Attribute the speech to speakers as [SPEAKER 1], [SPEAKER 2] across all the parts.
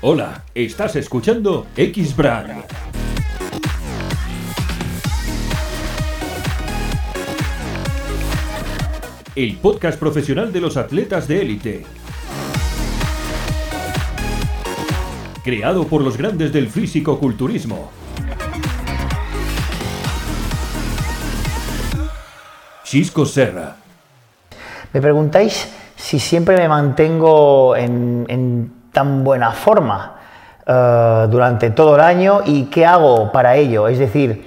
[SPEAKER 1] Hola, estás escuchando X-Brand. El podcast profesional de los atletas de élite. Creado por los grandes del físico-culturismo. Chisco Serra.
[SPEAKER 2] Me preguntáis si siempre me mantengo en, en tan buena forma eh, durante todo el año y qué hago para ello. Es decir,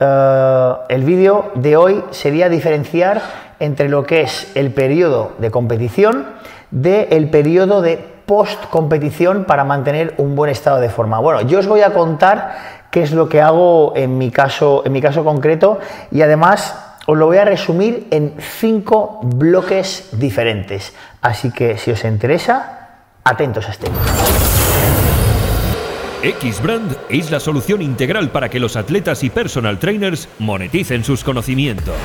[SPEAKER 2] eh, el vídeo de hoy sería diferenciar entre lo que es el periodo de competición del periodo de post competición para mantener un buen estado de forma. Bueno, yo os voy a contar qué es lo que hago en mi caso, en mi caso concreto y además os lo voy a resumir en cinco bloques diferentes. Así que si os interesa, atentos a este.
[SPEAKER 1] X-Brand es la solución integral para que los atletas y personal trainers moneticen sus conocimientos.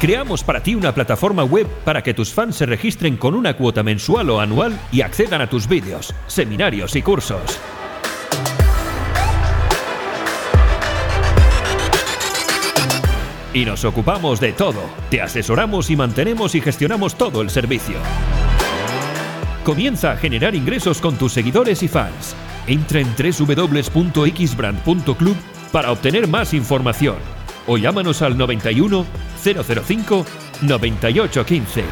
[SPEAKER 1] Creamos para ti una plataforma web para que tus fans se registren con una cuota mensual o anual y accedan a tus vídeos, seminarios y cursos. Y nos ocupamos de todo. Te asesoramos y mantenemos y gestionamos todo el servicio. Comienza a generar ingresos con tus seguidores y fans. Entra en www.xbrand.club para obtener más información o llámanos al 91 005 9815.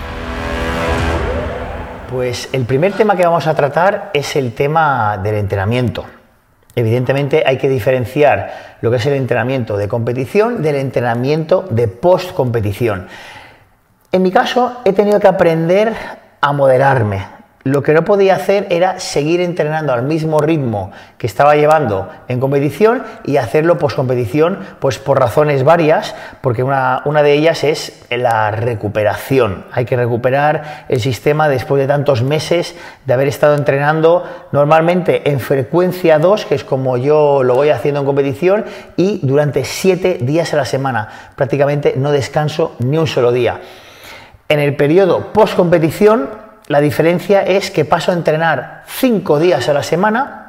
[SPEAKER 2] Pues el primer tema que vamos a tratar es el tema del entrenamiento. Evidentemente hay que diferenciar lo que es el entrenamiento de competición del entrenamiento de post-competición. En mi caso he tenido que aprender a moderarme, lo que no podía hacer era seguir entrenando al mismo ritmo que estaba llevando en competición y hacerlo post competición, pues por razones varias, porque una, una, de ellas es la recuperación. Hay que recuperar el sistema después de tantos meses de haber estado entrenando normalmente en frecuencia 2, que es como yo lo voy haciendo en competición, y durante 7 días a la semana. Prácticamente no descanso ni un solo día. En el periodo post competición, la diferencia es que paso a entrenar cinco días a la semana,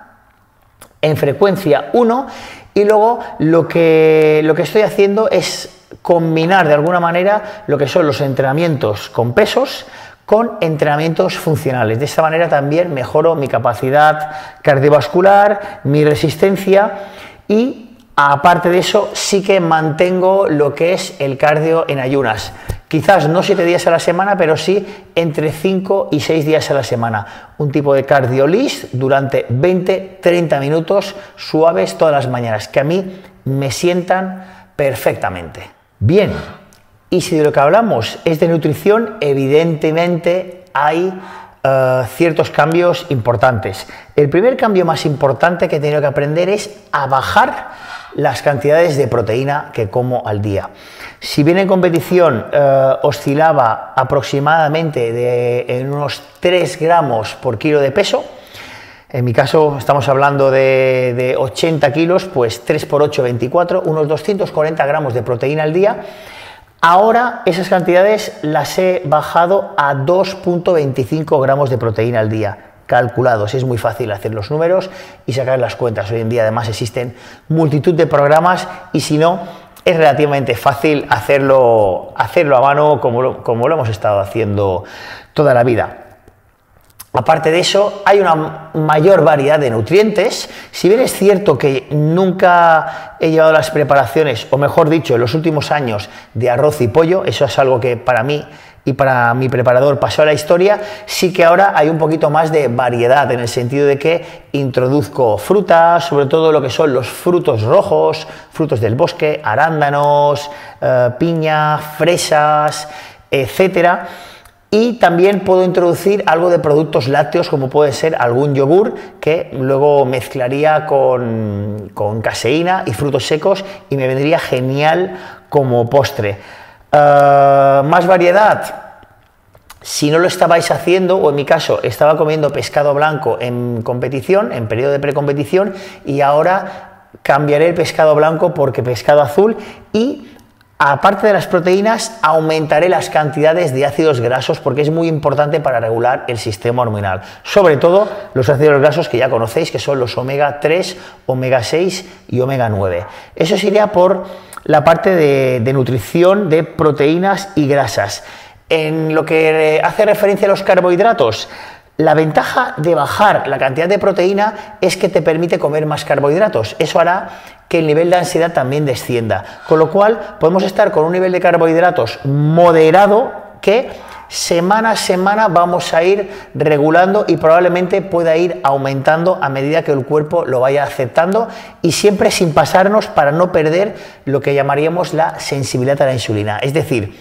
[SPEAKER 2] en frecuencia 1, y luego lo que, lo que estoy haciendo es combinar de alguna manera lo que son los entrenamientos con pesos con entrenamientos funcionales. De esta manera también mejoro mi capacidad cardiovascular, mi resistencia y aparte de eso sí que mantengo lo que es el cardio en ayunas. Quizás no siete días a la semana, pero sí entre 5 y 6 días a la semana. Un tipo de cardiolis durante 20-30 minutos suaves todas las mañanas, que a mí me sientan perfectamente. Bien, y si de lo que hablamos es de nutrición, evidentemente hay eh, ciertos cambios importantes. El primer cambio más importante que he tenido que aprender es a bajar las cantidades de proteína que como al día. Si bien en competición eh, oscilaba aproximadamente de, en unos 3 gramos por kilo de peso, en mi caso estamos hablando de, de 80 kilos, pues 3 por 8, 24, unos 240 gramos de proteína al día. Ahora esas cantidades las he bajado a 2.25 gramos de proteína al día calculados. Es muy fácil hacer los números y sacar las cuentas. Hoy en día además existen multitud de programas y si no, es relativamente fácil hacerlo, hacerlo a mano como lo, como lo hemos estado haciendo toda la vida. Aparte de eso, hay una mayor variedad de nutrientes. Si bien es cierto que nunca he llevado las preparaciones, o mejor dicho, en los últimos años, de arroz y pollo, eso es algo que para mí y para mi preparador pasó a la historia, sí que ahora hay un poquito más de variedad en el sentido de que introduzco frutas, sobre todo lo que son los frutos rojos, frutos del bosque, arándanos, eh, piña, fresas, etcétera. Y también puedo introducir algo de productos lácteos, como puede ser algún yogur, que luego mezclaría con, con caseína y frutos secos y me vendría genial como postre. Eh, más variedad. Si no lo estabais haciendo, o en mi caso estaba comiendo pescado blanco en competición, en periodo de precompetición, y ahora cambiaré el pescado blanco porque pescado azul y Aparte de las proteínas, aumentaré las cantidades de ácidos grasos porque es muy importante para regular el sistema hormonal. Sobre todo los ácidos grasos que ya conocéis, que son los omega 3, omega 6 y omega 9. Eso sería por la parte de, de nutrición de proteínas y grasas. En lo que hace referencia a los carbohidratos, la ventaja de bajar la cantidad de proteína es que te permite comer más carbohidratos. Eso hará que el nivel de ansiedad también descienda. Con lo cual podemos estar con un nivel de carbohidratos moderado que semana a semana vamos a ir regulando y probablemente pueda ir aumentando a medida que el cuerpo lo vaya aceptando y siempre sin pasarnos para no perder lo que llamaríamos la sensibilidad a la insulina. Es decir,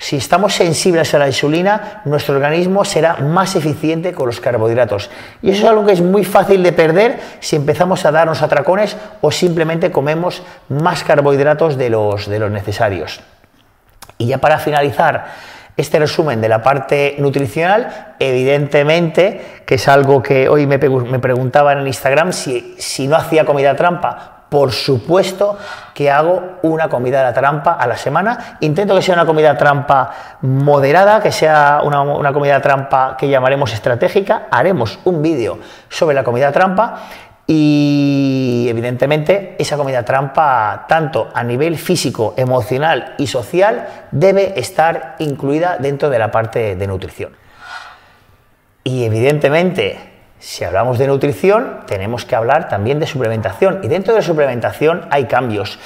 [SPEAKER 2] si estamos sensibles a la insulina, nuestro organismo será más eficiente con los carbohidratos. Y eso es algo que es muy fácil de perder si empezamos a darnos atracones o simplemente comemos más carbohidratos de los, de los necesarios. Y ya para finalizar, este resumen de la parte nutricional, evidentemente, que es algo que hoy me, preguntaban en Instagram si, si no hacía comida trampa, por supuesto que hago una comida a la trampa a la semana. Intento que sea una comida trampa moderada, que sea una, comida trampa que llamaremos estratégica. Haremos un vídeo sobre la comida trampa y evidentemente esa comida trampa, tanto a nivel físico, emocional y social, debe estar incluida dentro de la parte de nutrición. Y evidentemente si hablamos de nutrición, tenemos que hablar también de suplementación. Y dentro de suplementación hay cambios.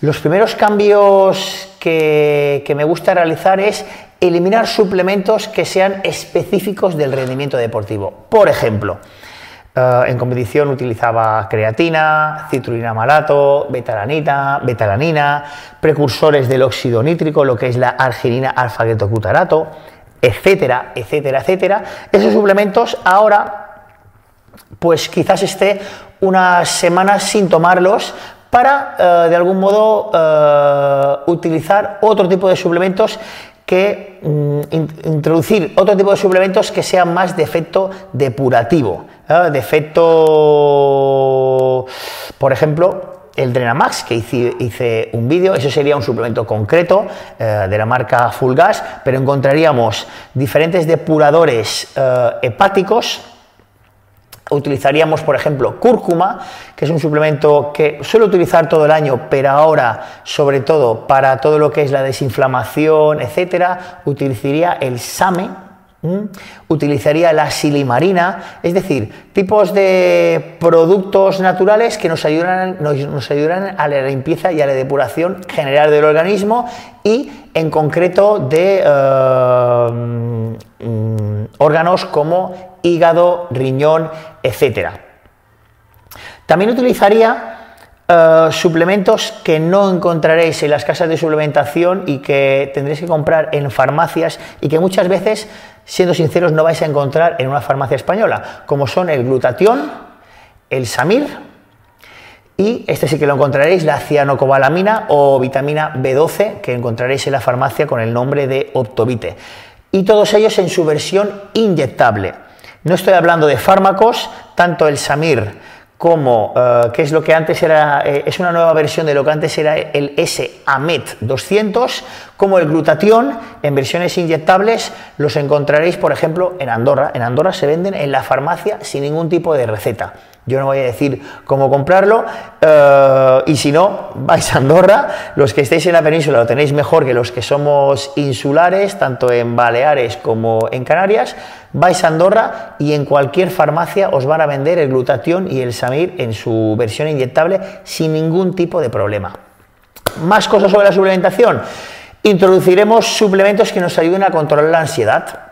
[SPEAKER 2] Los primeros cambios que, me gusta realizar es eliminar suplementos que sean específicos del rendimiento deportivo. Por ejemplo, eh, en competición utilizaba creatina, citrulina malato, betalanita, betalanina, precursores del óxido nítrico, lo que es la arginina alfa-ketocutarato, etcétera, etcétera, etcétera. Esos suplementos ahora pues quizás esté unas semanas sin tomarlos para eh, de algún modo eh, utilizar otro tipo de suplementos que mm, introducir otro tipo de suplementos que sean más de efecto depurativo, ¿eh? de efecto, por ejemplo, el Drenamax, que hice, un vídeo, eso sería un suplemento concreto de la marca Full Gas, pero encontraríamos diferentes depuradores hepáticos, Utilizaríamos, por ejemplo, cúrcuma, que es un suplemento que suelo utilizar todo el año, pero ahora, sobre todo para todo lo que es la desinflamación, etcétera, utilizaría el SAME, utilizaría la silimarina, es decir, tipos de productos naturales que nos ayudan, nos, ayudan a la limpieza y a la depuración general del organismo y en concreto de eh, mm, órganos como hígado, riñón, etc. También utilizaría eh, suplementos que no encontraréis en las casas de suplementación y que tendréis que comprar en farmacias y que muchas veces, siendo sinceros, no vais a encontrar en una farmacia española, como son el glutatión, el samir y este sí que lo encontraréis, la cianocobalamina o vitamina B12 que encontraréis en la farmacia con el nombre de Optovite. Y todos ellos en su versión inyectable. No estoy hablando de fármacos, tanto el Samir como, eh, que es lo que antes era, eh, es una nueva versión de lo que antes era el S-AMET 200, como el glutatión en versiones inyectables, los encontraréis, por ejemplo, en Andorra. En Andorra se venden en la farmacia sin ningún tipo de receta. Yo no voy a decir cómo comprarlo eh, y si no, vais a Andorra. Los que estéis en la península lo tenéis mejor que los que somos insulares, tanto en Baleares como en Canarias. Vais a Andorra y en cualquier farmacia os van a vender el glutatión y el samir en su versión inyectable sin ningún tipo de problema. Más cosas sobre la suplementación. Introduciremos suplementos que nos ayuden a controlar la ansiedad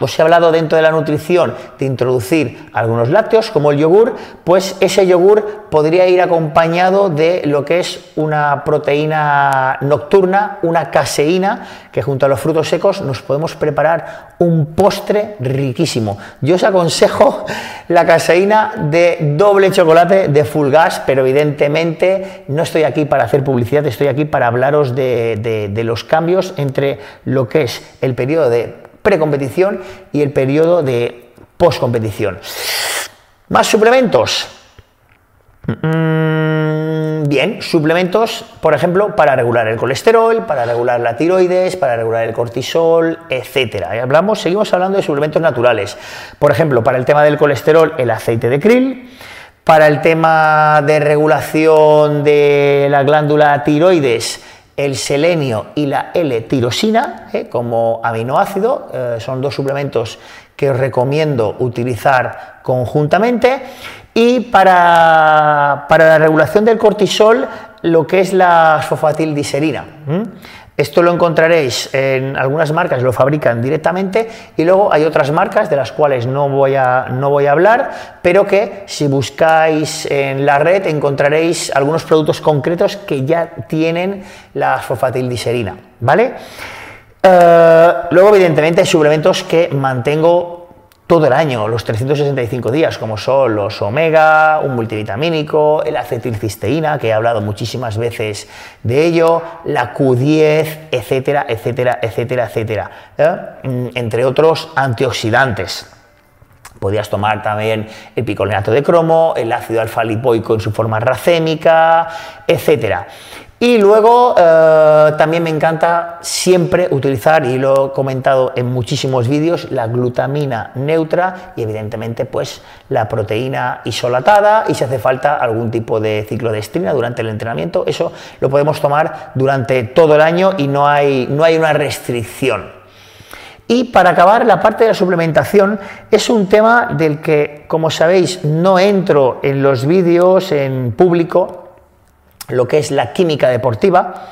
[SPEAKER 2] os he hablado dentro de la nutrición de introducir algunos lácteos como el yogur, pues ese yogur podría ir acompañado de lo que es una proteína nocturna, una caseína, que junto a los frutos secos nos podemos preparar un postre riquísimo. Yo os aconsejo la caseína de doble chocolate de full gas, pero evidentemente no estoy aquí para hacer publicidad, estoy aquí para hablaros de, de los cambios entre lo que es el periodo de precompetición y el periodo de postcompetición. Más suplementos. Mm, bien, suplementos, por ejemplo, para regular el colesterol, para regular la tiroides, para regular el cortisol, etcétera. Hablamos, seguimos hablando de suplementos naturales. Por ejemplo, para el tema del colesterol, el aceite de krill. Para el tema de regulación de la glándula tiroides, el selenio y la L-tirosina ¿eh? como aminoácido. Eh, son dos suplementos que os recomiendo utilizar conjuntamente. Y para, la regulación del cortisol, lo que es la asfofatildiserina. Esto lo encontraréis en algunas marcas, lo fabrican directamente y luego hay otras marcas de las cuales no voy a, no voy a hablar, pero que si buscáis en la red encontraréis algunos productos concretos que ya tienen la asfofatildiserina, ¿vale? Eh, luego, evidentemente, hay suplementos que mantengo todo el año, los 365 días, como son los omega, un multivitamínico, el acetilcisteína, que he hablado muchísimas veces de ello, la Q10, etcétera, etcétera, etcétera, etcétera, ¿eh? mm, entre otros antioxidantes. Podías tomar también el picolenato de cromo, el ácido alfa-lipoico en su forma racémica, etcétera. Y luego eh, también me encanta siempre utilizar, y lo he comentado en muchísimos vídeos, la glutamina neutra y evidentemente pues la proteína isolatada y si hace falta algún tipo de ciclo de estrina durante el entrenamiento, eso lo podemos tomar durante todo el año y no hay, no hay una restricción. Y para acabar, la parte de la suplementación es un tema del que, como sabéis, no entro en los vídeos en público, lo que es la química deportiva.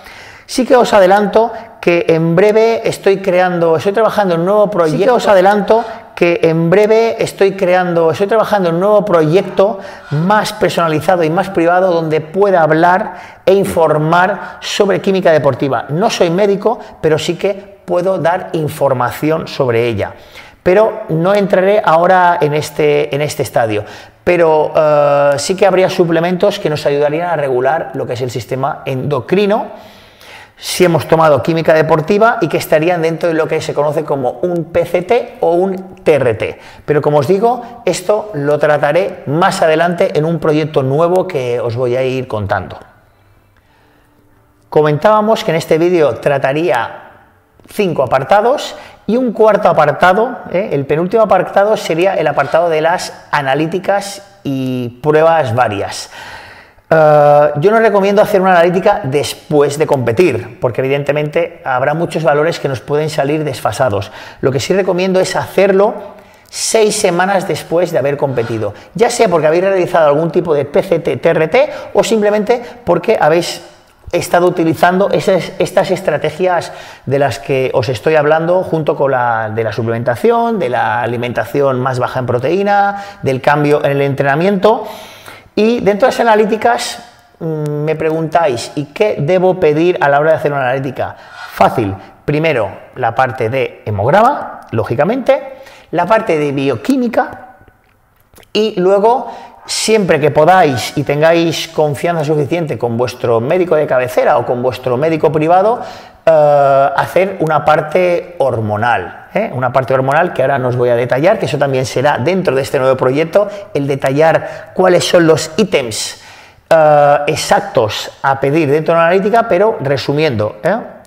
[SPEAKER 2] Sí que os adelanto que en breve estoy creando, estoy trabajando en un nuevo proyecto. Sí que os adelanto que en breve estoy creando, estoy trabajando en un nuevo proyecto más personalizado y más privado donde pueda hablar e informar sobre química deportiva. No soy médico, pero sí que puedo dar información sobre ella. Pero no entraré ahora en este, en este estadio pero eh, sí que habría suplementos que nos ayudarían a regular lo que es el sistema endocrino si hemos tomado química deportiva y que estarían dentro de lo que se conoce como un PCT o un TRT. Pero como os digo, esto lo trataré más adelante en un proyecto nuevo que os voy a ir contando. Comentábamos que en este vídeo trataría cinco apartados y un cuarto apartado, ¿eh? el penúltimo apartado sería el apartado de las analíticas y pruebas varias. Eh, yo no recomiendo hacer una analítica después de competir, porque evidentemente habrá muchos valores que nos pueden salir desfasados. Lo que sí recomiendo es hacerlo seis semanas después de haber competido, ya sea porque habéis realizado algún tipo de PCT, TRT o simplemente porque habéis he estado utilizando estas estrategias de las que os estoy hablando junto con la de la suplementación, de la alimentación más baja en proteína, del cambio en el entrenamiento. Y dentro de esas analíticas mm, me preguntáis, ¿y qué debo pedir a la hora de hacer una analítica? Fácil. Primero, la parte de hemograma, lógicamente, la parte de bioquímica y luego siempre que podáis y tengáis confianza suficiente con vuestro médico de cabecera o con vuestro médico privado, eh, hacer una parte hormonal. ¿eh? Una parte hormonal que ahora nos voy a detallar, que eso también será dentro de este nuevo proyecto, el detallar cuáles son los ítems eh, exactos a pedir dentro de la analítica, pero resumiendo,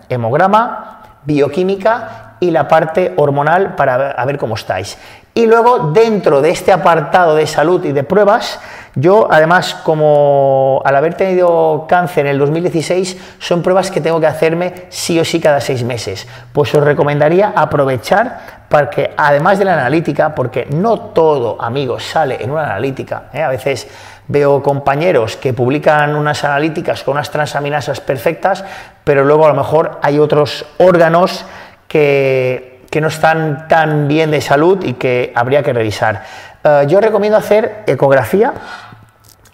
[SPEAKER 2] hemograma, bioquímica y la parte hormonal para ver cómo estáis. Y luego, dentro de este apartado de salud y de pruebas, yo además, como al haber tenido cáncer en el 2016, son pruebas que tengo que hacerme sí o sí cada seis meses. Pues os recomendaría aprovechar para que, además de la analítica, porque no todo, amigos, sale en una analítica, ¿eh? a veces veo compañeros que publican unas analíticas con unas transaminasas perfectas, pero luego a lo mejor hay otros órganos que que no están tan bien de salud y que habría que revisar. Eh, yo recomiendo hacer ecografía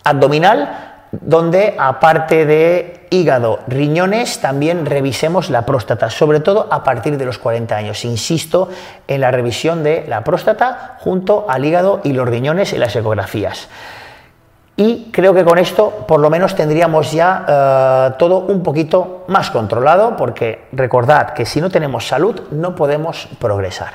[SPEAKER 2] abdominal donde aparte de hígado, riñones, también revisemos la próstata, sobre todo a partir de los 40 años. Insisto en la revisión de la próstata junto al hígado y los riñones en las ecografías. Y creo que con esto por lo menos tendríamos ya eh, todo un poquito más controlado, porque recordad que si no tenemos salud no podemos progresar.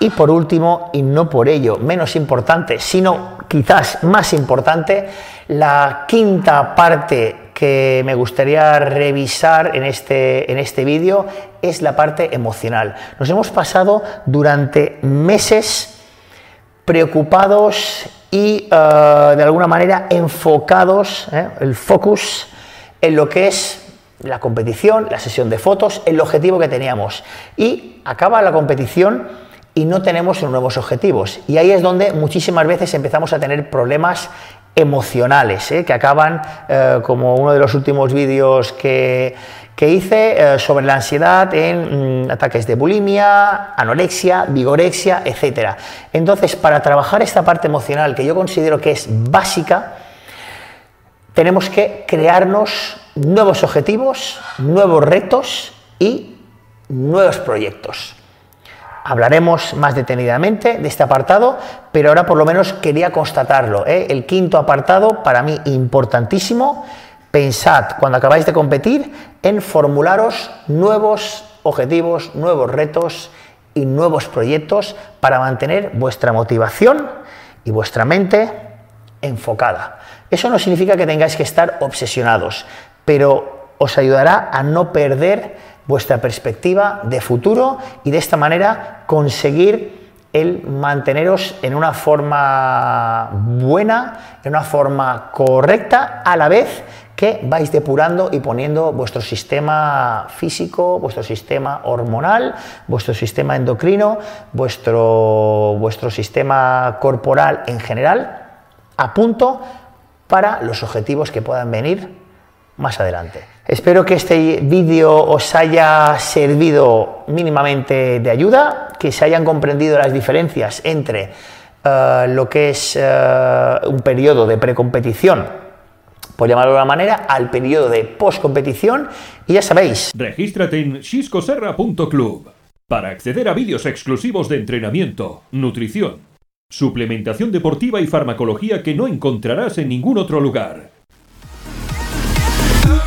[SPEAKER 2] Y por último, y no por ello menos importante, sino quizás más importante, la quinta parte que me gustaría revisar en este, en este vídeo es la parte emocional. Nos hemos pasado durante meses preocupados y eh, de alguna manera enfocados, ¿eh? el focus, en lo que es la competición, la sesión de fotos, el objetivo que teníamos. Y acaba la competición y no tenemos nuevos objetivos. Y ahí es donde muchísimas veces empezamos a tener problemas emocionales, ¿eh? que acaban, eh, como uno de los últimos vídeos que, hice, eh, sobre la ansiedad en mm, ataques de bulimia, anorexia, vigorexia, etc. Entonces, para trabajar esta parte emocional, que yo considero que es básica, tenemos que crearnos nuevos objetivos, nuevos retos y nuevos proyectos. Hablaremos más detenidamente de este apartado, pero ahora por lo menos quería constatarlo. ¿eh? El quinto apartado, para mí importantísimo, pensad cuando acabáis de competir en formularos nuevos objetivos, nuevos retos y nuevos proyectos para mantener vuestra motivación y vuestra mente enfocada. Eso no significa que tengáis que estar obsesionados, pero os ayudará a no perder vuestra perspectiva de futuro y de esta manera conseguir el manteneros en una forma buena, en una forma correcta, a la vez que vais depurando y poniendo vuestro sistema físico, vuestro sistema hormonal, vuestro sistema endocrino, vuestro, vuestro sistema corporal en general a punto para los objetivos que puedan venir más adelante. Espero que este vídeo os haya servido mínimamente de ayuda, que se hayan comprendido las diferencias entre eh, lo que es eh, un periodo de precompetición, por llamarlo de alguna manera, al periodo de postcompetición. Y ya sabéis.
[SPEAKER 1] Regístrate en xiscoserra.club para acceder a vídeos exclusivos de entrenamiento, nutrición, suplementación deportiva y farmacología que no encontrarás en ningún otro lugar.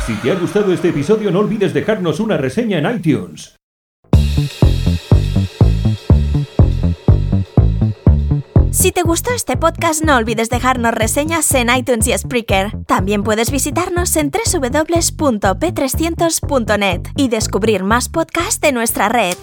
[SPEAKER 1] Si te ha gustado este episodio no olvides dejarnos una reseña en iTunes.
[SPEAKER 3] Si te gustó este podcast no olvides dejarnos reseñas en iTunes y Spreaker. También puedes visitarnos en www.p300.net y descubrir más podcasts de nuestra red.